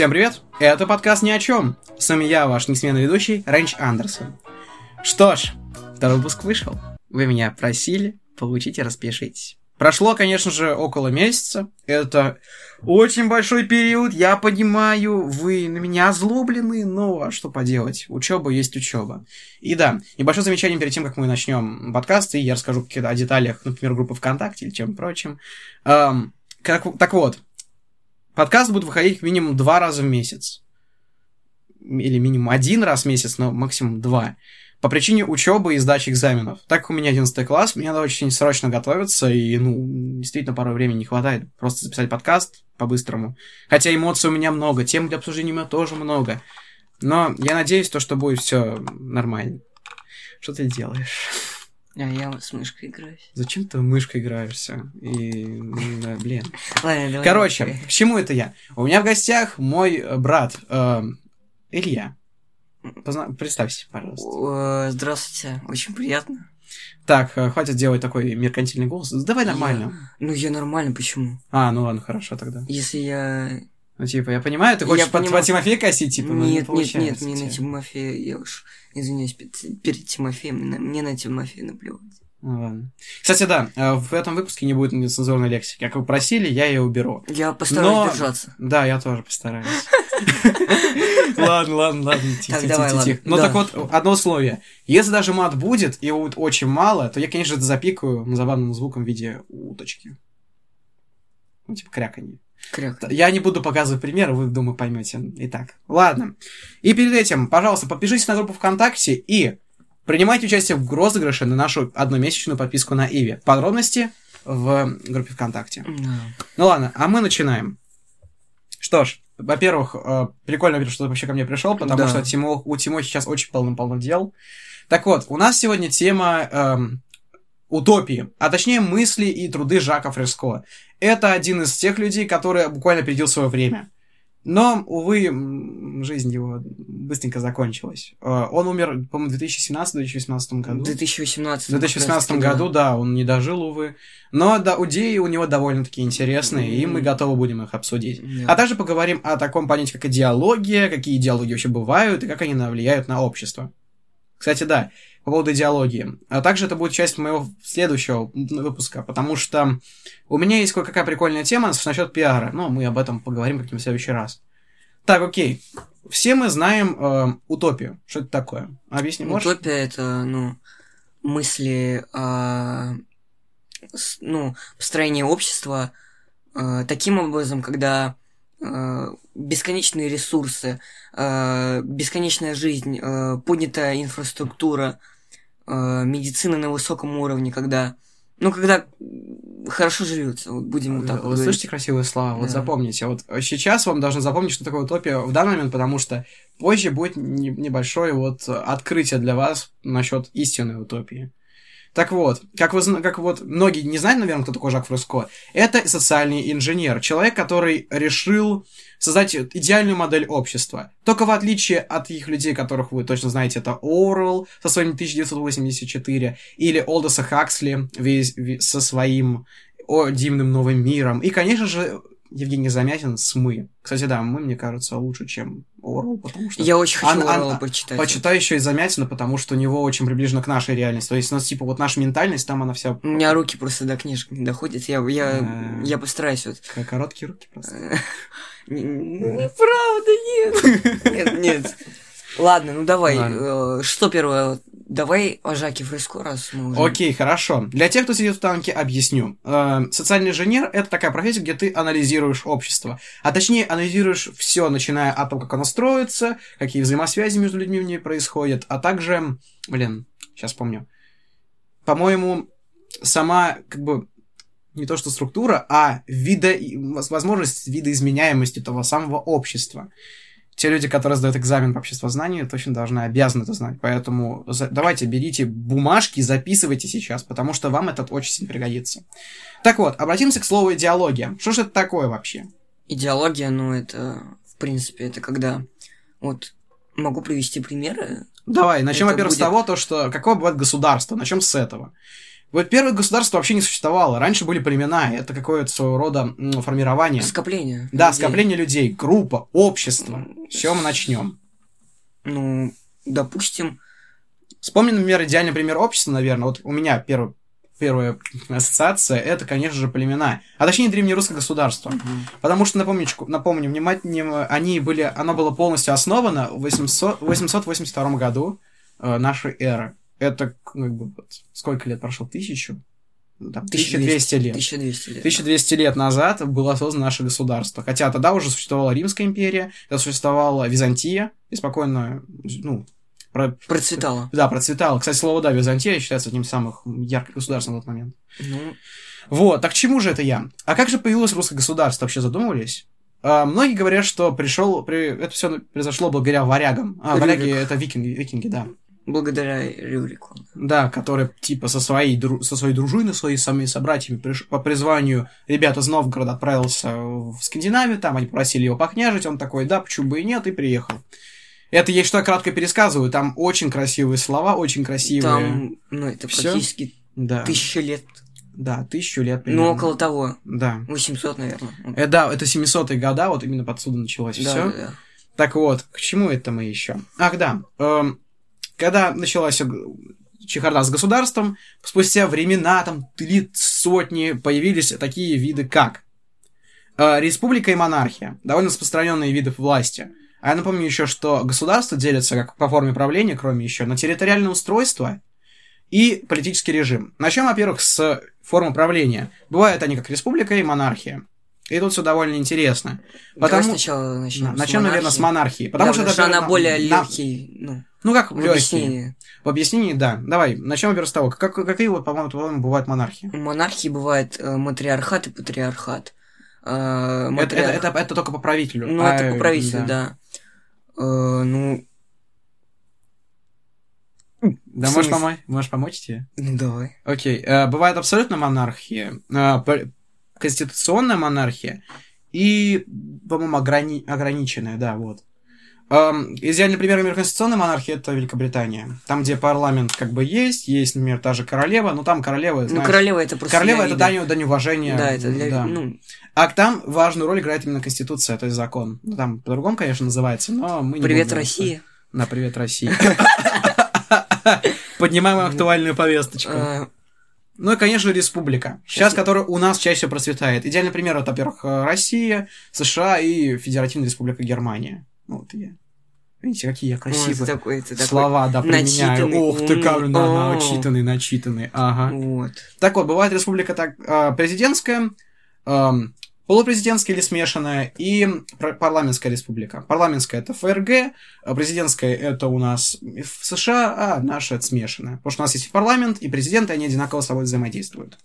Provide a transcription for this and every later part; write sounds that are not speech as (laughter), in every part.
Всем привет! Это подкаст «Ни о чем». С вами я, ваш несменный ведущий, Рэнч Андерсон. Что ж, второй выпуск вышел. Вы меня просили, получите, распишитесь. Прошло, конечно же, около месяца. Это очень большой период, я понимаю, вы на меня озлоблены, но а что поделать? Учеба есть учеба. И да, небольшое замечание перед тем, как мы начнем подкаст, и я расскажу о деталях, например, группы ВКонтакте или чем прочим. Эм, как, так вот, Подкаст будет выходить минимум два раза в месяц. Или минимум один раз в месяц, но максимум два. По причине учебы и сдачи экзаменов. Так как у меня 11 класс, мне надо очень срочно готовиться, и, ну, действительно, порой времени не хватает. Просто записать подкаст по-быстрому. Хотя эмоций у меня много, тем для обсуждения у меня тоже много. Но я надеюсь, то, что будет все нормально. Что ты делаешь? А я с мышкой играюсь. Зачем ты мышкой играешься? И, да, блин. Ладно, давай. Короче, давай. к чему это я? У меня в гостях мой брат э, Илья. Позна- Представься, пожалуйста. О, Здравствуйте, очень приятно. Так, э, хватит делать такой меркантильный голос. Давай нормально. Я- Ну, я нормально, почему? А, ну ладно, хорошо тогда. Если я... Ну, типа, я понимаю, ты Я хочешь под, понимаю. под Тимофея косить, типа, но не нет, нет, нет, у на тебя. Тимофея, я уж извиняюсь перед, перед Тимофеем, мне на Тимофея наплевать. Ну, ладно. Кстати, да, э, в этом выпуске не будет нецензурной лексики. Как вы просили, я ее уберу. Я постараюсь Но- держаться. Да, я тоже постараюсь. (laughs) (laughs) Ладно, ладно, ладно. тихо, давай, тихо. Ну так вот, одно условие. Если даже мат будет, и его будет очень мало, то я, конечно, это запикаю забавным звуком в виде уточки. Ну, типа кряканье. Кряк. Я не буду показывать примеры, вы, думаю, поймете. Итак, ладно. И перед этим, пожалуйста, подпишитесь на группу ВКонтакте и принимайте участие в розыгрыше на нашу одномесячную подписку на Иви. Подробности в группе ВКонтакте. Да. Ну ладно, а мы начинаем. Что ж, во-первых, э, прикольно, что ты вообще ко мне пришел, потому Да. что Тимо, у Тимо сейчас очень полно-полно дел. Так вот, у нас сегодня тема эм, утопии, а точнее мысли и труды Жака Фреско. Это один из тех людей, который буквально опередил свое время. Но, увы, жизнь его быстренько закончилась. Э, Он умер, по-моему, в 2017-2018 году. В 2018 В 2018 году, да, он не дожил, увы. Но да, идеи у него довольно-таки интересные, и мы готовы будем их обсудить. Да. А также поговорим о таком понятии, как идеология, какие идеологии вообще бывают, и как они влияют на общество. Кстати, да, по поводу идеологии. А также это будет часть моего следующего выпуска, потому что у меня есть кое-какая прикольная тема насчет пиара, но мы об этом поговорим как-нибудь в следующий раз. Так, окей. Все мы знаем э, утопию. Что это такое? Объясни, можешь? Утопия это, ну, мысли о, с- ну, построении общества э, таким образом, когда э, бесконечные ресурсы, э, бесконечная жизнь, э, поднятая инфраструктура, э, медицина на высоком уровне, когда, ну, когда хорошо живется, вот будем вот так Вы вот говорить. слышите красивые слова? Вот Да. запомните. Вот сейчас вам должны запомнить, что такое утопия в данный момент, потому что позже будет не- небольшое вот открытие для вас насчет истинной утопии. Так вот, как, вы, как вот многие не знают, наверное, кто такой Жак Фреско, это социальный инженер, человек, который решил создать идеальную модель общества. Только в отличие от их людей, которых вы точно знаете, это Оруэлл со своим 1984 или Олдоса Хаксли со своим о дивным новым миром. И, конечно же, Евгений Замятин с «Мы». Кстати, да, «Мы», мне кажется, лучше, чем Оруэлл, потому что... Я очень хочу Ан- Орла почитать. Почитаю еще и Замятина, потому что у него очень приближено к нашей реальности. То есть у нас, типа, вот наша ментальность, там она вся... У меня руки просто до книжек не доходят. Я, я, А. я постараюсь вот. Короткие руки просто. (laughs) Неправда, нет. (laughs) Нет, нет. Ладно, ну давай. Э, Что первое? Давай о Жаке Фреско, раз мы уже... Окей, хорошо. Для тех, кто сидит в танке, объясню. Э, социальный инженер — это такая профессия, где ты анализируешь общество. А точнее, анализируешь все, начиная от того, как оно строится, какие взаимосвязи между людьми в ней происходят, а также... Блин, сейчас помню. По-моему, сама, как бы, не то что структура, а вида... возможность видоизменяемости того самого общества. Те люди, которые сдают экзамен по обществознанию, точно должны, обязаны это знать. Поэтому за- давайте берите бумажки, записывайте сейчас, потому что вам этот очень сильно пригодится. Так вот, обратимся к слову идеология. Что же это такое вообще? Идеология, ну, это, в принципе, это когда... Вот, могу привести примеры. Давай, начнем, во-первых, с будет- того, то, что какое бывает государство. Начнем с этого. Вот первое государство вообще не существовало. Раньше были племена, это какое-то своего рода формирование. Скопление. Да, людей. скопление людей, группа, общество. С чего мы начнем? Ну, допустим, Вспомни, например, идеальный пример общества, наверное. Вот у меня первый, первая ассоциация это, конечно же, племена. А точнее, древнерусское государство. Потому что, напомню, напомню внимательно, они были, оно было полностью основано в 800 882 году э, нашей эры. Это как бы, вот, сколько лет прошло? Тысячу? Ну, Там, 1200 лет. 1200 лет. 1200 лет назад было создано наше государство. Хотя тогда уже существовала Римская империя, тогда существовала Византия, и спокойно, ну, про- Процветало. да, процветала. Кстати, слово да, Византия считается одним из самых ярких государств на тот момент. Ну, Вот, так к чему же это я? А как же появилось русское государство? Вообще задумывались? А, многие говорят, что пришел, при... это все произошло благодаря варягам. А, варяги это викинги, викинги, да. Благодаря Рюрику. Да, которые типа со своей, дру- со своей дружиной, своими самими собратьями приш- по призванию ребят из Новгорода отправился в Скандинавию, там они просили его покняжить, он такой, да, почему бы и нет, и приехал. Это я что кратко пересказываю, там очень красивые слова, очень красивые. Там, ну, это Всё? практически Да, тысяча лет. да, тысячу лет примерно. Ну, около того. Да. 800, наверное. Э, да, это 700-е года, вот именно подсюда началось Да, все. да, да. Так вот, к чему это мы еще? Ах, да. эм, когда началась чехарда с государством, спустя времена, там, лет сотни, появились такие виды, как э, республика и монархия. Довольно распространенные виды власти. А я напомню еще, что государство делится как по форме правления, кроме еще, на территориальное устройство и политический режим. Начнем, во-первых, с формы правления. Бывают они как республика и монархия. И тут все довольно интересно. Давай Потому- сначала начнем. Начнем, наверное, с монархии. Потому Да, что, потому что это она более на- легкий, ну, Ну, как в легкий. объяснении. В объяснении, да. Давай, начнем, во-первых, с того, как, какие, вот, по-моему, по-моему, бывают монархии. Монархии бывает э, матриархат и патриархат. Э, Это, матриарх- это, это, это только по правителю. Ну, А, это по правителю, да. Э, ну, Да, можешь, помочь, можешь помочь тебе? ну давай. Окей. э, бывает абсолютно монархия, э, конституционная монархия и, по-моему, ограни- ограниченная, да, вот. Эм, идеальный пример, например, конституционной монархии это Великобритания. Там, где парламент как бы есть, есть, например, та же королева, но там королева, Ну, знаешь, королева это просто королева это дань, дань уважения. Да, это для да. ну, А там важную роль играет именно Конституция, то есть закон. Ну, там по-другому, конечно, называется, но мы не Привет, Россия. Да, привет, Россия. (laughs) Поднимаем актуальную повесточку. Ну и, конечно, республика. Сейчас, которая у нас чаще процветает. Идеальный пример это, во-первых, э, Россия, США и Федеративная Республика Германия. Ну, вот я. Видите, какие я красивые такой, это такой. слова, да, применяю. начитанный, Ух ты, как О. начитанный, начитанный. Ага. Вот. Так вот, бывает республика так э, президентская, эм, полупрезидентская или смешанная, и парламентская республика. Парламентская это ФРГ, а президентская это у нас в США, а наша это смешанная. Потому что у нас есть парламент, и президент, и они одинаково с собой взаимодействуют.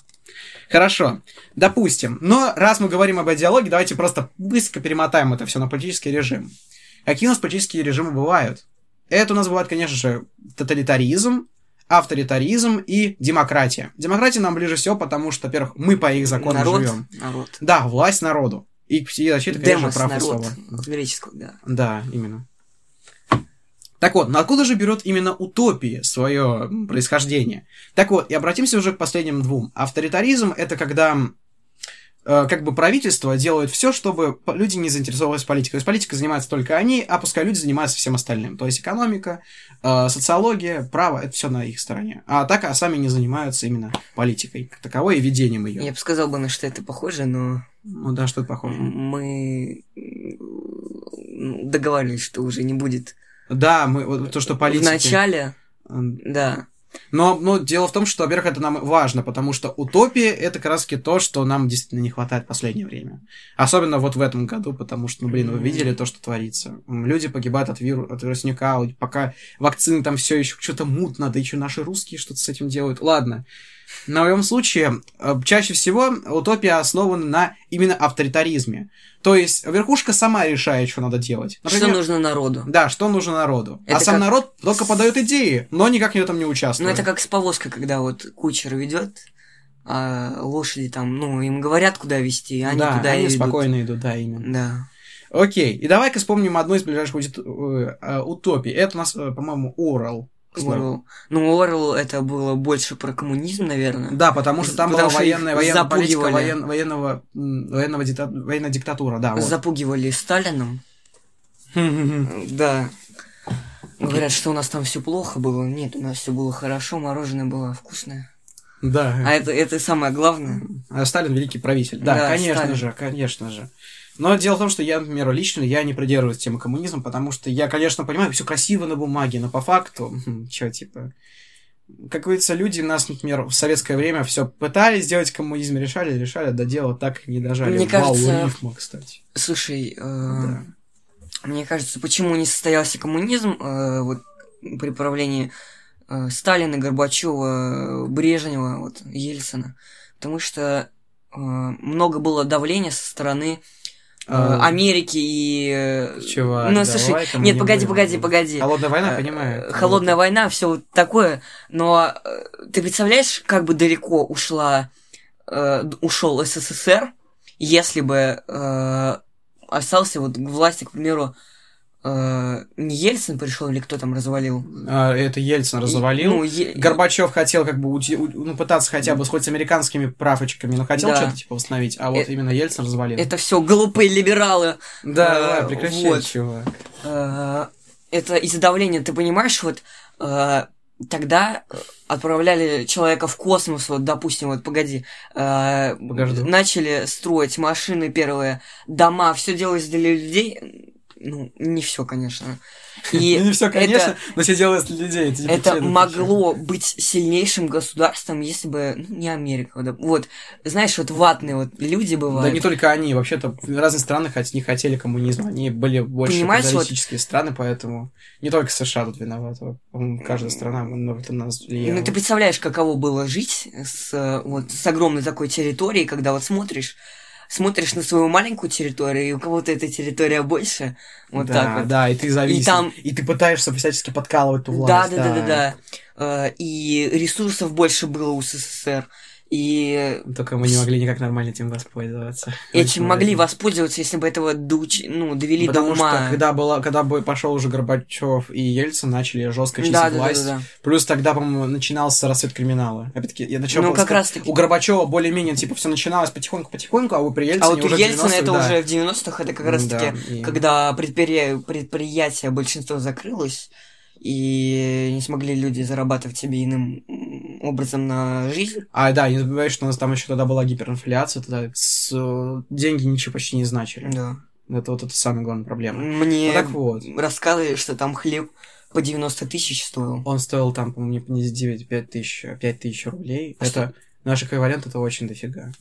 Хорошо, допустим. Но раз мы говорим об идеологии, давайте просто быстро перемотаем это все на политический режим. Какие у нас политические режимы бывают? Это у нас бывает, конечно же, тоталитаризм, авторитаризм и демократия. Демократия нам ближе всего, потому что, во-первых, мы по их законам народ, живем. народ. Да, власть народу. И, и защита, конечно, Демос, прав и народ. слова. От греческого, да. Да, именно. Так вот, но откуда же берет именно утопии свое происхождение? Так вот, и обратимся уже к последним двум. Авторитаризм это когда как бы правительство делает все, чтобы люди не заинтересовывались политикой. То есть политикой занимаются только они, а пускай люди занимаются всем остальным. То есть экономика, э, социология, право, это все на их стороне. А так, а сами не занимаются именно политикой как таковой и ведением ее. Я бы сказал бы, на что это похоже, но Ну да, что-то похоже. мы договаривались, что уже не будет. Да, мы, то, что политики... В начале, э, да. Но, но дело в том, что, во-первых, это нам важно, потому что утопия это как раз то, что нам действительно не хватает в последнее время. Особенно вот в этом году, потому что, ну, блин, вы видели то, что творится. Люди погибают от, виру... от вирусника, пока вакцины там все еще что-то мутно, да еще наши русские что-то с этим делают. Ладно. В любом случае, э, чаще всего утопия основана на именно авторитаризме. То есть верхушка сама решает, что надо делать. Что нужно народу? Да, что нужно народу. а Это сам как- народ только подает идеи, но никак в этом не Ну, участвует. это как с повозкой, когда вот кучер ведет, а лошади там, ну, им говорят, куда вести, а они да, куда они идут. спокойно идут, да, именно. Да. Окей, и давай-ка вспомним одну из ближайших аудит- э, утопий. Это у нас, э, по-моему, Орел. Орел. Ну, Орел это было больше про коммунизм, наверное. Да, потому что там Потому была военная, военная политика, воен- военного, военного дита- военная диктатура, да. Вот. Запугивали Сталином. (laughs) Да. Говорят, что у нас там все плохо было. Нет, у нас все было хорошо, мороженое было вкусное. А Да. это, это самое главное. А Сталин великий правитель. Да, Да, конечно Сталин. же, конечно же. Но дело в том, что я, например, лично я не придерживаюсь темы коммунизма, потому что я, конечно, понимаю, все красиво на бумаге, но по факту, что типа, как говорится, люди нас, например, в советское время все пытались сделать коммунизм, решали, решали, до дела так и не дожали. Мне Вау, кажется, рифма, кстати. Слушай, э, Да. мне кажется, почему не состоялся коммунизм э, вот, при правлении э, Сталина, Горбачева, Брежнева, вот, Ельцина? Потому что э, много было давления со стороны э, Америки и... э, Чувак, ну, слушай, нет, не погоди, будем. погоди, погоди. Холодная война, Э, понимаю. Холодная война, все вот такое, но э, ты представляешь, как бы далеко ушла, э, ушел СССР, если бы э, остался вот власти, к примеру, э, Ельцин пришел или кто там развалил? А, это Ельцин развалил. Ну, Е- Горбачев хотел как бы ути- у- ну, пытаться хотя бы хоть с американскими правочками, но хотел Да. что-то типа восстановить, а вот Э, именно Ельцин развалил. Это все глупые либералы. Да, э, давай, прекращай, вот. чувак. Э, это из-за давления, ты понимаешь, вот э, тогда отправляли человека в космос, вот, допустим, вот, погоди, э, начали строить машины первые, дома, все делалось для людей, ну, не все, конечно. И (laughs) Ну, не все, это- конечно, но все делают людей. типа, это ну, могло быть сильнейшим государством, если бы, ну, не Америка. да. Вот, знаешь, вот ватные вот люди бывают. Да не только они, вообще-то разные страны хот- не хотели коммунизма, они были больше Понимаешь, вот- страны, поэтому не только США тут виноваты, каждая страна на это нас влияла. Ну, ты представляешь, каково было жить с, вот, с огромной такой территорией, когда вот смотришь, смотришь на свою маленькую территорию, и у кого-то эта территория больше, вот да, так вот. да, и ты зависим. И там- И ты пытаешься всячески подкалывать ту Да, власть. да, да, да, да. Э, И ресурсов больше было у СССР. И Только мы не могли никак нормально этим воспользоваться. этим могли воспользоваться, если бы этого доуч- ну, довели Потому до ума. что когда, была, когда бы пошел уже Горбачев и Ельцин, начали жестко чистить да, да, да, власть. да, да. Плюс тогда, по-моему, начинался расцвет криминала. Опять-таки, я начал Ну, как сказать, раз-таки. У Горбачева более-менее, типа, все начиналось потихоньку-потихоньку, а у при Ельцине А вот у Ельцина 90-х, это да. уже в 90-х, это как раз таки, Да, и- когда предпри- предприятие большинство закрылось, и не смогли люди зарабатывать себе иным образом на жизнь. А, да, не забывай, что у нас там еще тогда была гиперинфляция, тогда с- деньги ничего почти не значили. Да. Это вот это самая главная проблема. Мне Ну так вот. рассказывали, что там хлеб по 90 тысяч стоил. Он стоил там, по-моему, не не 9, 5 тысяч, а 5 тысяч рублей. А это наш эквивалент, это очень дофига.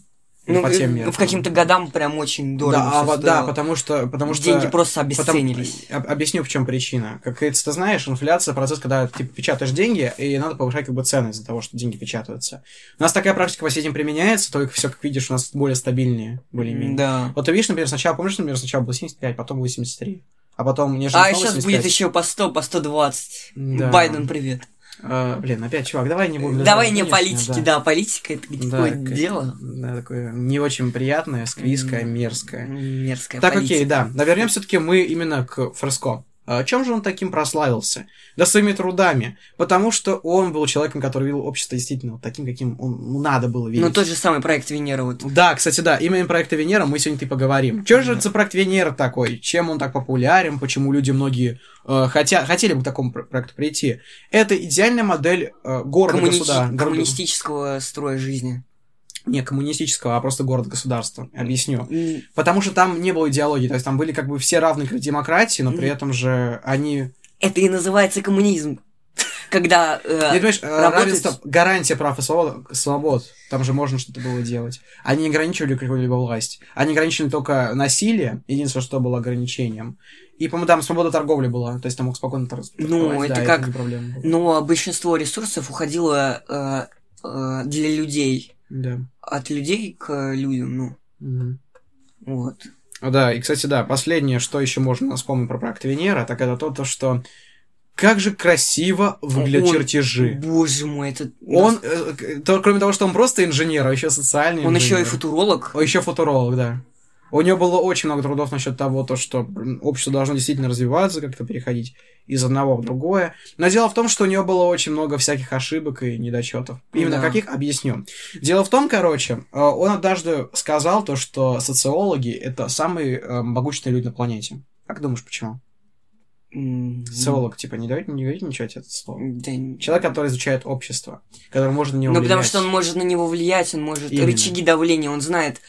Ну, Ну, по тем э, меркам. в каким-то годам прям очень дорого. Да, а да, потому что, потому что Деньги просто Потом- обесценились. об- объясню, в чем причина. Как ты знаешь, инфляция процесс, когда ты печатаешь деньги, и надо повышать как бы цены из-за того, что деньги печатаются. У нас такая практика по сетям применяется, только все, как видишь, у нас более стабильнее, более-менее. Да. Вот ты видишь, например, сначала, помнишь, например, сначала было 75, потом 83, а потом неожиданно А сейчас 75. будет еще по 100, по 120. Да. Байден, привет. А, блин, опять, чувак, давай не будем... Давай не политики, да. политика это Да, такое дело. Да, такое не очень приятное, склизкое, М. мерзкое. Мерзкая Так, политика. окей, да. Но вернемся все-таки мы именно к Фреско. А чем же он таким прославился? Да своими трудами. Потому что он был человеком, который видел общество действительно вот таким, каким он ну, надо было видеть. Ну, тот же самый проект Венера вот. Да, кстати, да, именно проекта Венера мы сегодня и поговорим. Что же это за проект Венера такой? Чем он так популярен? Почему люди многие э, хотя, хотели бы к такому про- проекту прийти? Это идеальная модель э, города Коммуни- государства. Коммунистического строя жизни. Не коммунистического, а просто город-государства. Объясню. М, Потому что там не было идеологии, то есть там были как бы все равны к демократии, но при Мгм. этом же они... Это и называется коммунизм. (laughs) Когда... э, Не понимаешь, э, равенство, гарантия прав и свобод, свобод, там же можно что-то было делать. Они не ограничивали какую-либо власть. Они ограничивали только насилие, единственное, что было ограничением. И, по-моему, там свобода торговли была, то есть там мог спокойно торговать. Ну, это да, как- была. Но большинство ресурсов уходило э, э, для людей. Да. От людей к людям, ну. Мгм. Вот. А, Да, и, кстати, да, последнее, что еще можно вспомнить про проект Венера, так это то, то что как же красиво выглядят Он- чертежи. Боже мой, это... Он, э, то, кроме того, что он просто инженер, а еще социальный Он инженер. еще и футуролог. О, еще футуролог, да. У нее было очень много трудов насчет того, то, что общество должно действительно развиваться, как-то переходить из одного в другое. Но дело в том, что у нее было очень много всяких ошибок и недочетов. Именно Да. каких, объясню. Дело в том, короче, э, он однажды сказал то, что социологи — это самые э, могущественные люди на планете. Как думаешь, почему? Социолог, типа, не давайте, не говорите ничего это слово. Да, Человек, который изучает общество, который может на него Ну, потому влиять. что он может на него влиять, он может Именно. рычаги давления, он знает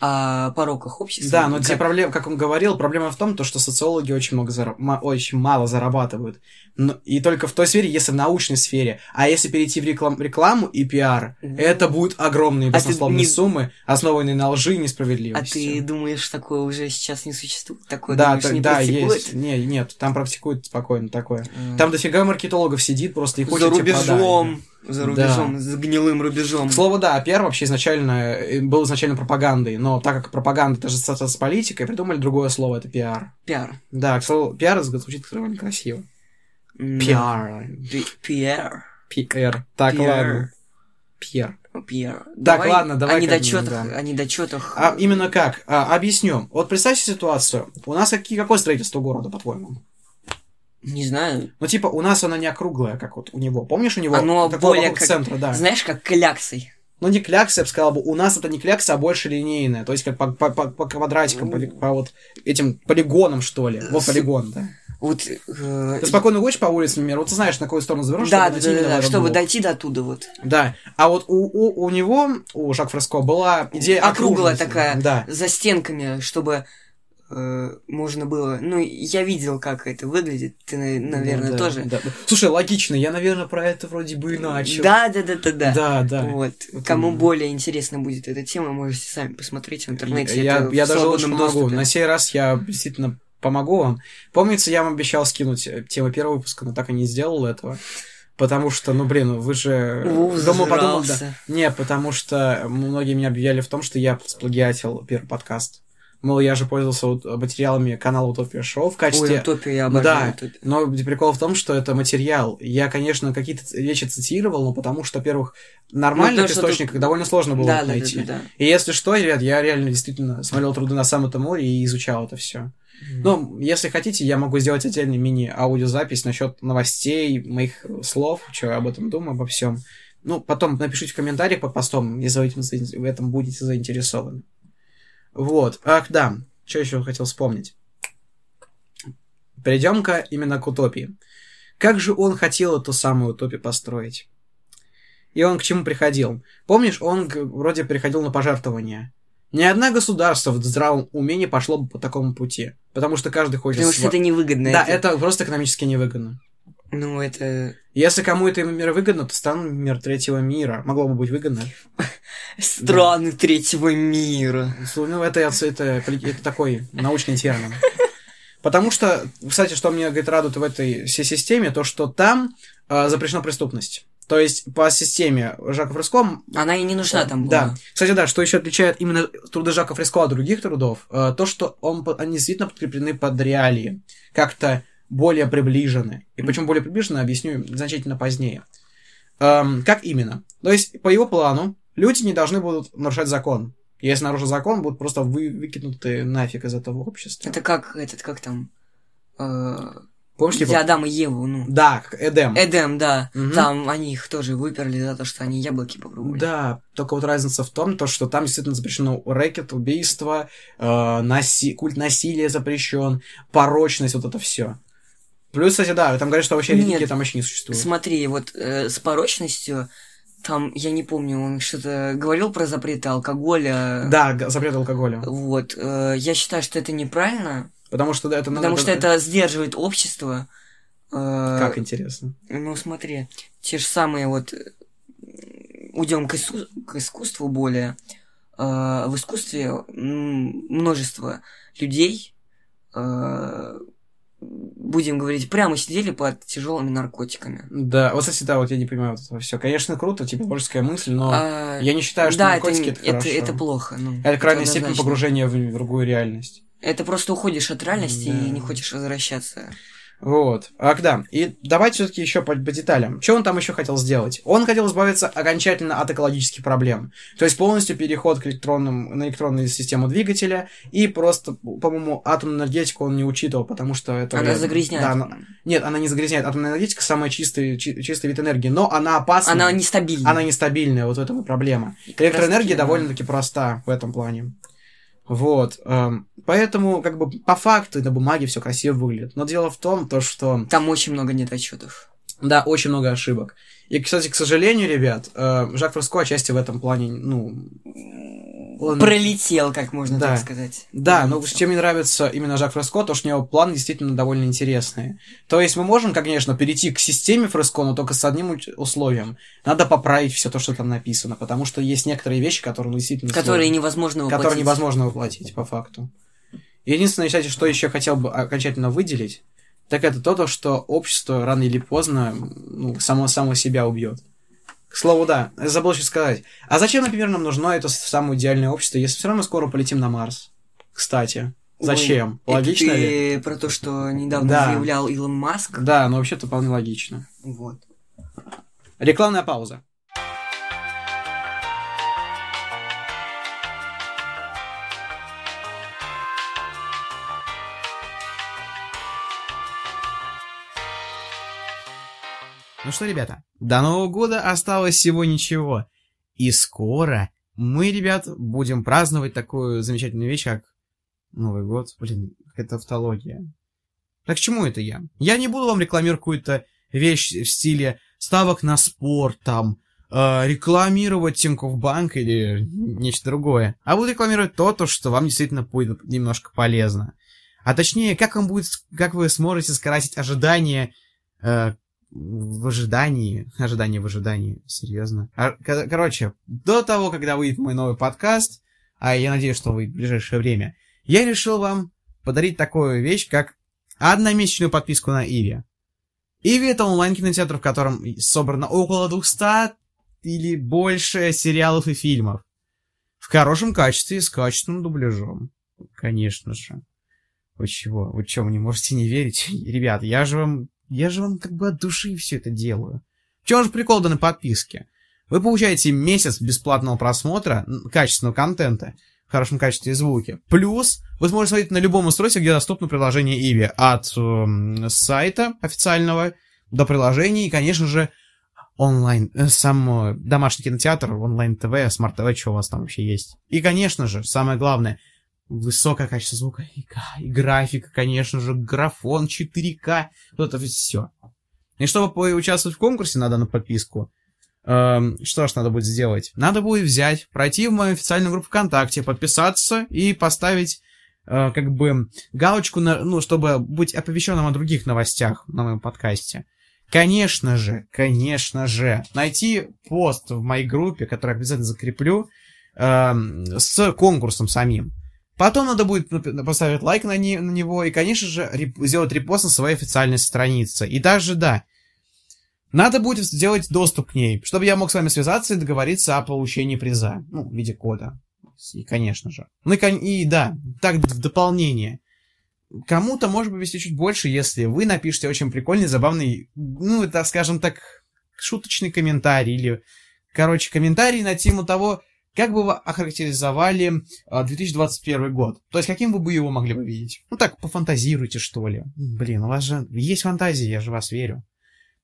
о пороках общества. Да, но где проблема, как он говорил, проблема в том, то, что социологи очень, много зара- очень мало зарабатывают. Но- и только в той сфере, если в научной сфере. А если перейти в реклам- рекламу и пиар, Мгм. это будут огромные А баснословные не- суммы, основанные на лжи и А несправедливости. ты думаешь, такое уже сейчас не существует? Такое, да, думаешь, та- не да, есть. Не, нет, там практикуют спокойно такое. М. Там дофига маркетологов сидит просто и хочет за рубежом, за Да. Рубежом, за гнилым рубежом. К слову, да, пиар вообще изначально э, был изначально пропагандой, но так как пропаганда это же с, политикой, придумали другое слово, это пиар. Пиар. Да, к слову, пиар звучит довольно красиво. Пиар. Пи- Пиар. Пиар. Так, Пиар. ладно. Пьер. Пиар. Так, ладно, давай О недочетах, да. о недочетах. А именно как? А, объясню. Вот представьте ситуацию. У нас какие, какое строительство города, по-твоему? Не знаю. Ну, типа, у нас оно не округлое, как вот у него. Помнишь, у него Оно такое более как- центра, да. Знаешь, как кляксой. Ну, не клякса, я бы сказал бы. У нас это не клякса, а больше линейная. То есть, как по, по, по- по квадратикам, по, по вот этим полигонам, что ли. Вот полигон, да. Вот. э, Ты спокойно гуляешь по улице, например, вот ты знаешь, на какую сторону завернешь, Да, чтобы да, дойти да, да, чтобы дойти до туда вот. Да. А вот у, у, у него, у Жак Фреско, была идея Округлая такая. Да. За стенками, чтобы можно было... Ну, я видел, как это выглядит. Ты, на- наверное, Ну да, тоже. да, да. Слушай, логично, я, наверное, про это вроде бы и начал. Да, да, да, да, да. Да, да. Вот. Вот Кому именно. более интересна будет эта тема, можете сами посмотреть в интернете. Я, это я в даже помогу. доступе. На сей раз я действительно помогу вам. Помнится, я вам обещал скинуть э, тему первого выпуска, но так и не сделал этого. Потому что, ну, блин, вы же... Вов Думал, подумал, да. Не, потому что многие меня обвиняли в том, что я сплагиатил первый подкаст. Мол, я же пользовался материалами канала Утопия Шоу в Ой, качестве... утопию я обожаю. Да, но прикол в том, что это материал. Я, конечно, какие-то вещи цитировал, но потому что, во-первых, нормальных потому что тут- источников довольно сложно было Да, да, да, найти. да, да. И если что, ребят, я реально действительно смотрел труды на самом этом море и изучал это все. Ну, если хотите, я могу сделать отдельный мини-аудиозапись насчет новостей, моих слов, что я об этом думаю, обо всем. Ну, потом напишите в комментариях под постом, если вы этим в этом будете заинтересованы. Вот. Ах, да. Что еще хотел вспомнить? Перейдем-ка именно к утопии. Как же он хотел эту самую утопию построить? И он к чему приходил? Помнишь, он вроде приходил на пожертвования. Ни одна государство в здравом уме не пошло бы по такому пути. Потому что каждый хочет... Потому что сва- это невыгодно. Да, это просто экономически невыгодно. Ну, это Если кому это мир выгодно, то стран мир третьего мира. Могло бы быть выгодно. Страны третьего мира. Ну, это, это, это, это такой научный термин. Потому что, кстати, что мне говорит, радует в этой всей системе, то, что там э, запрещена преступность. То есть по системе Жака Фреско... Она и не нужна там была. Да. Кстати, да, что еще отличает именно труды Жака Фреско от других трудов, э, то, что он, они действительно подкреплены под реалии. Как-то более приближены. И почему более приближены, объясню значительно позднее. Эм, как именно? То есть, по его плану, люди не должны будут нарушать закон. Если нарушат закон, будут просто вы, выкинуты нафиг из этого общества. Это как этот, как там... э, Помнишь, типа... Адам и Еву, ну. Да, Эдем. Эдем, да. Мгм. Там они их тоже выперли за то, что они яблоки попробовали. Да, только вот разница в том, то, что там действительно запрещено рэкет, убийство, э, наси- культ насилия запрещен, порочность, вот это все. Плюс, кстати, да, там говорят, что вообще религии там вообще не существует. Смотри, вот э, с порочностью, там, я не помню, он что-то говорил про запреты алкоголя. Да, запрет алкоголя. Вот, э, я считаю, что это неправильно, Потому что да, это... потому что это сдерживает общество. Э, Как интересно. Ну, смотри, те же самые вот... Уйдем к, иску- к искусству более. Э, в искусстве множество людей, будем говорить, прямо сидели под тяжелыми наркотиками. Да, вот, кстати, да, вот я не понимаю вот этого все. Конечно, круто, типа, творческая мысль, но А, я не считаю, что да, это, наркотики не- это, это, хорошо. это плохо. Ну, Это крайняя степень погружения в, в другую реальность. Это просто уходишь от реальности Да. и не хочешь возвращаться. Вот. Ах, да. И давайте все-таки еще по, по деталям. Что он там еще хотел сделать? Он хотел избавиться окончательно от экологических проблем. То есть полностью переход к электронным, на электронную систему двигателя. И просто, по-моему, атомную энергетику он не учитывал, потому что это... Она загрязняет. Да, она... Нет, она не загрязняет. Атомная энергетика самая чистая, чи... чистый вид энергии. Но она опасна. Она нестабильная. Она нестабильная, вот в этом и проблема. Электроэнергия довольно-таки проста в этом плане. Вот. Эм, поэтому, как бы, по факту на бумаге все красиво выглядит. Но дело в том, то, что... Там очень много недочетов. Да, очень много ошибок. И, кстати, к сожалению, ребят, э, Жак Фреско отчасти в этом плане, ну... Он... Пролетел, как можно да. так сказать. Да, но чем мне нравится именно Жак Фреско, то, что у него планы действительно довольно интересные. То есть мы можем, конечно, перейти к системе Фреско, но только с одним условием. Надо поправить все то, что там написано, потому что есть некоторые вещи, которые ну, действительно Которые сложные, невозможно воплотить. Которые невозможно воплотить, по факту. Единственное, кстати, что еще хотел бы окончательно выделить, так это то, что общество рано или поздно ну, само, само себя убьет. К слову, да, забыл еще сказать. А зачем, например, нам нужно это самое идеальное общество, если все равно скоро полетим на Марс? Кстати. Зачем? Ой, логично это ли? ты про то, что недавно Да. заявлял Илон Маск. Да, но вообще-то вполне логично. Вот. Рекламная пауза. Ну что, ребята, до Нового года осталось всего ничего. И скоро мы, ребят, будем праздновать такую замечательную вещь, как Новый год. Блин, это автология. Так к чему это я? Я не буду вам рекламировать какую-то вещь в стиле ставок на спорт, там, э, рекламировать Тинькофф Банк или нечто другое. А буду рекламировать то, то, что вам действительно будет немножко полезно. А точнее, как вам будет, как вы сможете скрасить ожидания э, в ожидании, ожидание в ожидании, серьезно. А, ко- короче, до того, когда выйдет мой новый подкаст, а я надеюсь, что выйдет в ближайшее время, я решил вам подарить такую вещь, как одномесячную подписку на Иви. Иви это онлайн-кинотеатр, в котором собрано около 200 или больше сериалов и фильмов. В хорошем качестве и с качественным дубляжом. Конечно же. Вы чего? Вы вы не можете не верить? (laughs) Ребят, я же вам я же вам как бы от души все это делаю. В чем же прикол данной подписки? Вы получаете месяц бесплатного просмотра качественного контента, в хорошем качестве звуки. Плюс вы сможете смотреть на любом устройстве, где доступно приложение Иви. От эм, сайта официального до приложений и, конечно же, онлайн, э, сам э, домашний кинотеатр, онлайн-ТВ, смарт-ТВ, что у вас там вообще есть. И, конечно же, самое главное, высокое качество звука и, и графика, конечно же, графон 4К, вот это все. И чтобы поучаствовать в конкурсе на данную подписку, эм, что ж надо будет сделать? Надо будет взять, пройти в мою официальную группу ВКонтакте, подписаться и поставить э, как бы галочку, на, ну, чтобы быть оповещенным о других новостях на моем подкасте. Конечно же, конечно же, найти пост в моей группе, который обязательно закреплю, эм, с конкурсом самим. Потом надо будет поставить лайк на, не- на него и, конечно же, реп- сделать репост на своей официальной странице. И даже, да, надо будет сделать доступ к ней, чтобы я мог с вами связаться и договориться о получении приза. Ну, в виде кода. И, конечно же. Ну и, и да, так в дополнение. Кому-то может повести чуть больше, если вы напишите очень прикольный, забавный, ну, так скажем так, шуточный комментарий или, короче, комментарий на тему того, как бы вы охарактеризовали а, 2021 год? То есть, каким вы бы его могли бы видеть? Ну так, пофантазируйте, что ли. Блин, у вас же есть фантазия, я же вас верю.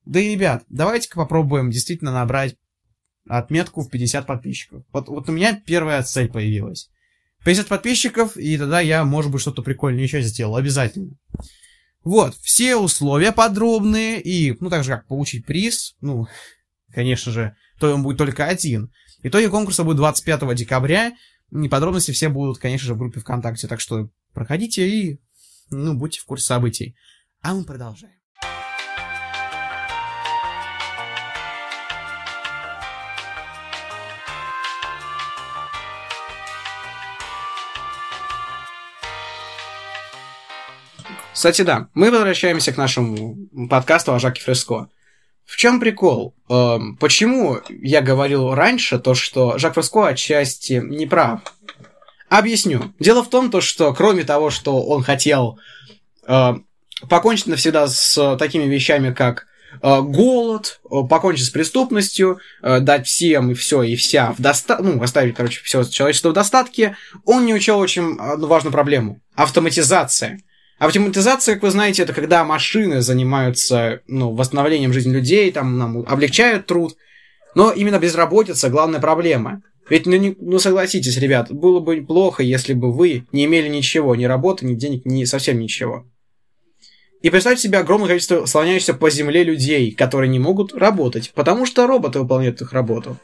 Да и, ребят, давайте-ка попробуем действительно набрать отметку в 50 подписчиков. Вот, вот у меня первая цель появилась. 50 подписчиков, и тогда я, может быть, что-то прикольное еще сделал, обязательно. Вот, все условия подробные, и, ну, так же, как получить приз, ну, (laughs) конечно же, то он будет только один. Итоги конкурса будут 25 декабря, и подробности все будут, конечно же, в группе ВКонтакте, так что проходите и, ну, будьте в курсе событий. А мы продолжаем. Кстати, да, мы возвращаемся к нашему подкасту о Жаке Фреско. В чем прикол? Эм, почему я говорил раньше то, что Жак Фреско отчасти не прав? Объясню. Дело в том, то, что кроме того, что он хотел э, покончить навсегда с такими вещами, как э, голод, э, покончить с преступностью, э, дать всем и все и вся в доста... ну, оставить, короче, все человечество в достатке, он не учел очень одну важную проблему – автоматизация. Автоматизация, как вы знаете, это когда машины занимаются ну, восстановлением жизни людей, там, нам облегчают труд, но именно безработица – главная проблема. Ведь, ну, не, ну согласитесь, ребят, было бы плохо, если бы вы не имели ничего, ни работы, ни денег, ни совсем ничего. И представьте себе огромное количество слоняющихся по земле людей, которые не могут работать, потому что роботы выполняют их работу.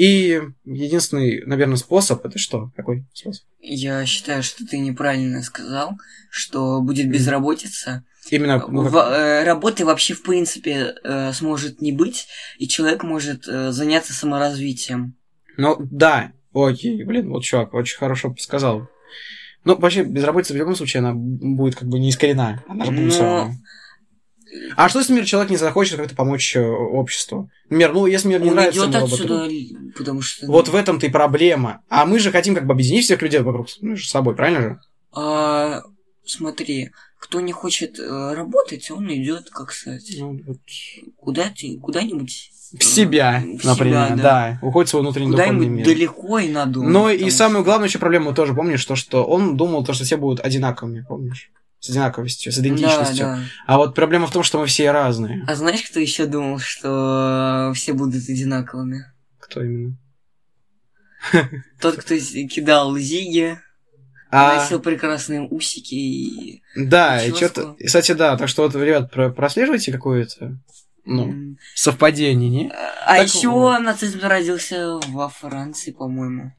И единственный, наверное, способ это что? Какой способ? Я считаю, что ты неправильно сказал, что будет безработица. Именно ну, в, э, работы вообще в принципе э, сможет не быть, и человек может э, заняться саморазвитием. Ну да, окей, блин, вот чувак очень хорошо сказал. Ну, вообще, безработица в любом случае, она будет как бы не искорена. Она же будет Но... все равно. А что, если, например, человек не захочет как-то помочь э, обществу? Например, ну, если мне не Он нравится идет отсюда, потому что... Вот в этом-то и проблема. А мы же хотим как бы объединить всех людей вокруг ну, с собой, правильно же? А, смотри, кто не хочет э, работать, он идет, как сказать, ну, вот... куда куда-нибудь в себя, в например, себя, да. да. Уходит в свой внутренний духовный мир. далеко и надо. Но и самую главную еще проблему тоже помнишь, то, что он думал, то, что все будут одинаковыми, помнишь? С одинаковостью, с идентичностью. Да, да. А вот проблема в том, что мы все разные. А знаешь, кто еще думал, что все будут одинаковыми? Кто именно? Тот, кто кидал Зиги, а... носил прекрасные усики и... Да, и что-то... Кстати, да, так что вот, ребят, прослеживайте какое-то ну, совпадение, не? А так... еще нацизм родился во Франции, по-моему.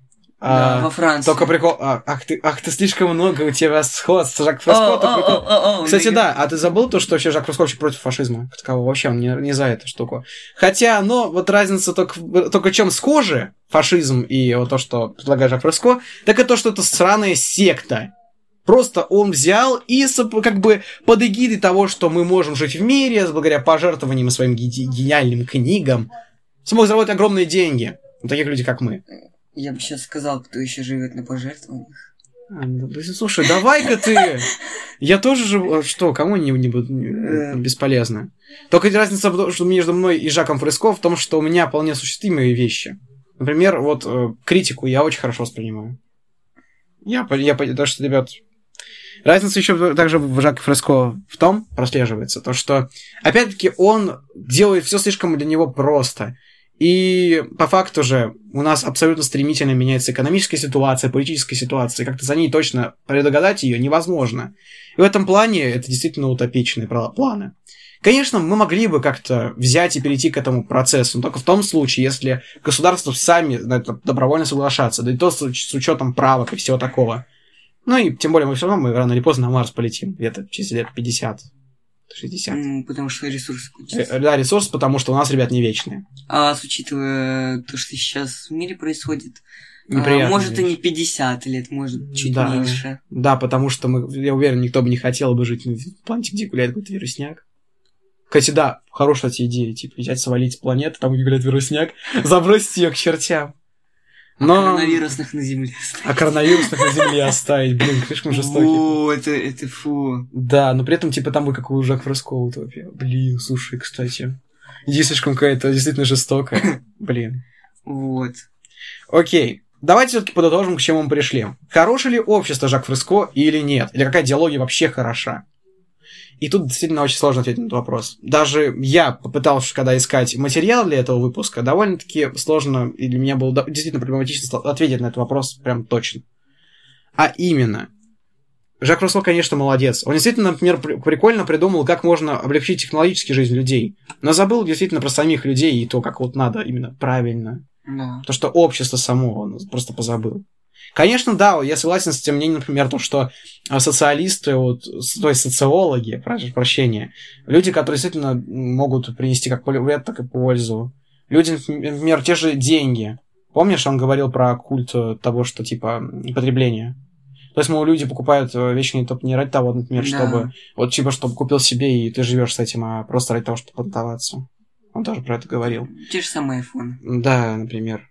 А, да, во Франции. Только прикол... А, ах, ты, ах, ты слишком много, у тебя сходств с Жак Фреско. Oh, oh, oh, Кстати, oh, да, а ты забыл то, что вообще Жак Фреско вообще против фашизма? Такового вообще он не, не за эту штуку. Хотя, но вот разница только, только чем схожи фашизм и вот то, что предлагает Жак Фреско, так это то, что это сраная секта. Просто он взял и как бы под эгидой того, что мы можем жить в мире, благодаря пожертвованиям и своим гениальным книгам, смог заработать огромные деньги. Таких людей, как мы. Я бы сейчас сказал, кто еще живет на пожертвованиях. А, ну, слушай, давай-ка ты. Я тоже живу. А что, кому не, не, не бесполезно? Только разница что между мной и Жаком Фреско в том, что у меня вполне осуществимые вещи. Например, вот э, критику я очень хорошо воспринимаю. Я, я, то, что, ребят, Разница еще также в Жаке Фреско в том прослеживается, то что, опять-таки, он делает все слишком для него просто. И по факту же у нас абсолютно стремительно меняется экономическая ситуация, политическая ситуация, как-то за ней точно предугадать ее невозможно. И в этом плане это действительно утопичные планы. Конечно, мы могли бы как-то взять и перейти к этому процессу, но только в том случае, если государства сами на это добровольно соглашаться, да и то с, с учетом правок и всего такого. Ну и тем более мы все равно мы рано или поздно на Марс полетим, где-то через лет 50. 60. Mm, потому что ресурсы кончатся. Э, да, ресурсы, потому что у нас, ребят, не вечные. А с учитывая то, что сейчас в мире происходит, а, может и не 50 лет, может чуть да, меньше. Да, потому что мы, я уверен, никто бы не хотел бы жить на планете, где гуляет какой-то вирусняк. Кстати, да, хорошая идея, типа, взять, свалить с планеты, там, где гуляет вирусняк, (laughs) забросить ее к чертям. Но... А коронавирусных на земле оставить. А коронавирусных на земле оставить, блин, слишком жестокий. О, это, это фу. Да, но при этом, типа, там бы как у Жак Фреско утопия. Блин, слушай, кстати. Иди слишком какая-то действительно жестокая. (laughs) Блин. Вот. Окей. Давайте все-таки подытожим, к чему мы пришли. Хорошее ли общество Жак Фреско или нет? Или какая диалогия вообще хороша? И тут действительно очень сложно ответить на этот вопрос. Даже я попытался, когда искать материал для этого выпуска, довольно-таки сложно, и для меня было действительно проблематично ответить на этот вопрос прям точно. А именно, Жак Руссо, конечно, молодец. Он действительно, например, прикольно придумал, как можно облегчить технологически жизнь людей. Но забыл действительно про самих людей и то, как вот надо именно правильно. Да. То, что общество само он просто позабыл. Конечно, да, я согласен с тем мнением, например, то, что а, социалисты, вот, то есть социологи, прошу прощения, люди, которые действительно могут принести как вред, так и пользу. Люди, например, те же деньги. Помнишь, он говорил про культ э, того, что типа потребление? То есть, мол, люди покупают э, вещи не, не ради того, например, да. чтобы... Вот типа, чтобы купил себе, и ты живешь с этим, а просто ради того, чтобы понтоваться. Он тоже про это говорил. Те же самые iPhone. Да, например.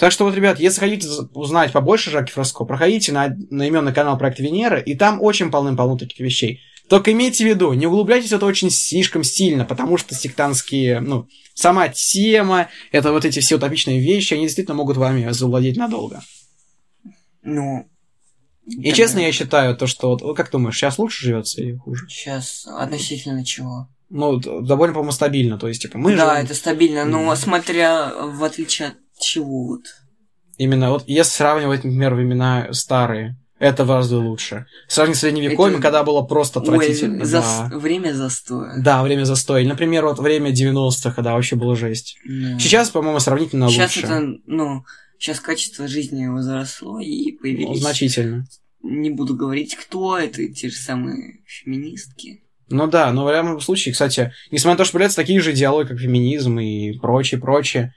Так что вот, ребят, если хотите узнать побольше Жаки Фроско, проходите на, на именный канал проекта Венера, и там очень полным-полно таких вещей. Только имейте в виду, не углубляйтесь в это очень слишком сильно, потому что сектантские, ну, сама тема, это вот эти все утопичные вещи, они действительно могут вами завладеть надолго. Ну, И тогда- честно, я считаю то, что, вот, как думаешь, сейчас лучше живется или хуже? Сейчас относительно чего? Ну, довольно, по-моему, стабильно, то есть, типа, мы да, живем- это стабильно, но Мгм. смотря в отличие от чего вот. Именно вот если сравнивать, например, времена старые, это гораздо лучше. Сравнить с средневековьем, Это- когда было просто отвратительно. Ой, зас- да. время застоя. Да, время застоя. Например, вот время 90-х, когда вообще было жесть. Да. Сейчас, по-моему, сравнительно Сейчас лучше. это, ну, сейчас качество жизни возросло и Ну, появились... значительно. Не буду говорить, кто это, те же самые феминистки. Ну да, но в любом случае, кстати, несмотря на то, что появляются такие же идеологии, как феминизм и прочее, прочее,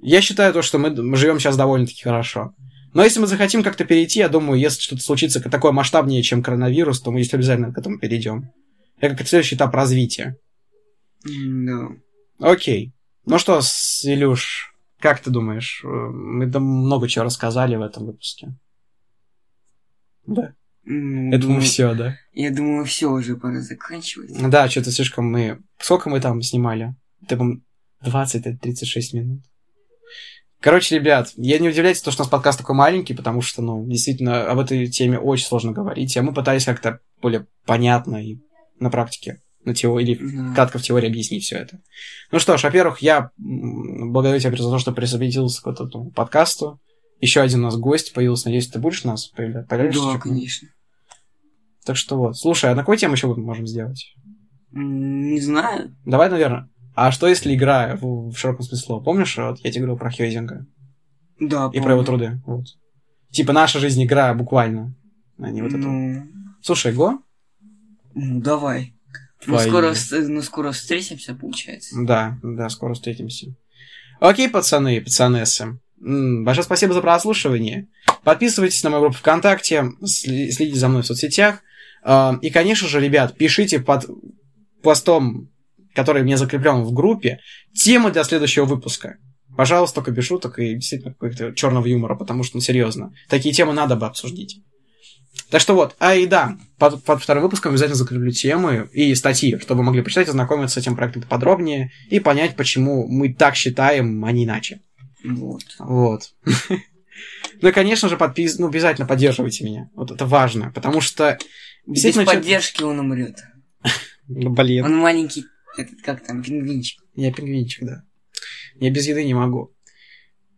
я считаю то, что мы живем сейчас довольно-таки хорошо. Но если мы захотим как-то перейти, я думаю, если что-то случится такое масштабнее, чем коронавирус, то мы здесь обязательно к этому перейдем. Это как следующий этап развития. Да. Окей. Ну что, Илюш, как ты думаешь? э, Мы там много чего рассказали в этом выпуске. Да. Ну, Я думаю, думаю, все, да. Я думаю, все уже пора заканчивать. Да, что-то слишком мы... Сколько мы там снимали? Это, по 20-36 минут. Короче, ребят, я не удивляйтесь, то, что у нас подкаст такой маленький, потому что, ну, действительно, об этой теме очень сложно говорить, а мы пытались как-то более понятно и на практике, на теории, или Да. кратко в теории объяснить все это. Ну что ж, во-первых, я благодарю тебя за то, что присоединился к этому подкасту. Еще один у нас гость появился. Надеюсь, ты будешь у нас появля- появляешься? Да, конечно. Так что вот. Слушай, а на какую тему еще мы можем сделать? Не знаю. Давай, наверное. А что если игра в, в широком смысле слова? Помнишь, вот я тебе говорил про Хёйзинга Да, и про его труды? Вот. Типа наша жизнь игра буквально. А не вот это. ну, Слушай, Го? ну, давай. Ну Твои. скоро, вс- ну, скоро встретимся, получается. Да, да, скоро встретимся. Окей, пацаны, пацанессы. Большое спасибо за прослушивание. Подписывайтесь на мою группу ВКонтакте, следите за мной в соцсетях. А, И, конечно же, ребят, пишите под постом, который мне закреплен в группе, темы для следующего выпуска. Пожалуйста, только без шуток и действительно какого-то черного юмора, потому что, ну, серьезно, такие темы надо бы обсудить. Так что вот, а и да, под, под вторым выпуском обязательно закреплю темы и статьи, чтобы вы могли почитать, ознакомиться с этим проектом подробнее и понять, почему мы так считаем, а не иначе. Вот. Вот. (laughs) Ну и, конечно же, подпис... ну, обязательно поддерживайте меня. Вот это важно, потому что... Без поддержки он умрет. (laughs) Блин. Он маленький, этот, как там, пингвинчик. Я пингвинчик, да. Я без еды не могу.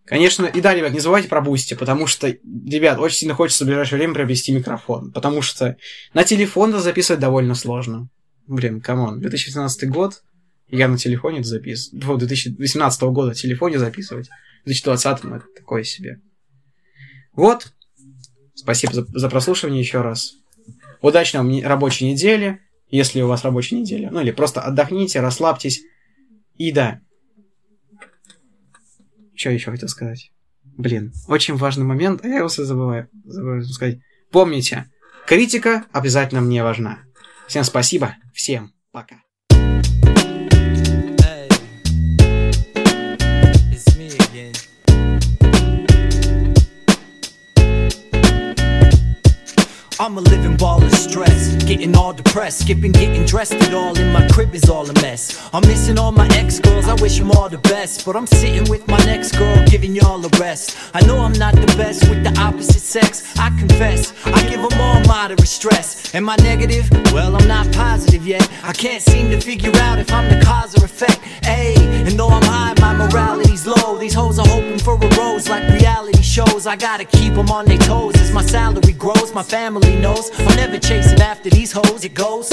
Конечно, и да, ребят, не забывайте про Бусти, потому что, ребят, очень сильно хочется в ближайшее время приобрести микрофон, потому что на телефон записывать довольно сложно. Блин, come on, 2018 год, я на телефоне это записываю. Фу, 2018 года телефоне записывать. В 2020 это такое себе. Вот. Спасибо за, за прослушивание еще раз. Удачной вам рабочей недели, если у вас рабочая неделя. Ну или просто отдохните, расслабьтесь. И да. Что еще хотел сказать? Блин, очень важный момент, а я его забываю, забываю сказать. Помните, критика обязательно мне важна. Всем спасибо, всем пока. I'm a living ball of stress, getting all depressed, skipping, getting dressed, it all in my crib is all a mess. I'm missing all my ex girls, I wish them all the best, but I'm sitting with my next girl, giving y'all a rest. I know I'm not the best with the opposite sex, I confess, I give them all moderate stress. Am I negative? Well, I'm not positive yet. I can't seem to figure out if I'm the cause or effect. Hey, and though I'm high, my morality's low. These hoes are hoping for a rose like reality shows. I gotta keep them on their toes as my salary grows. My family knows I'm never chasing after these hoes. It goes.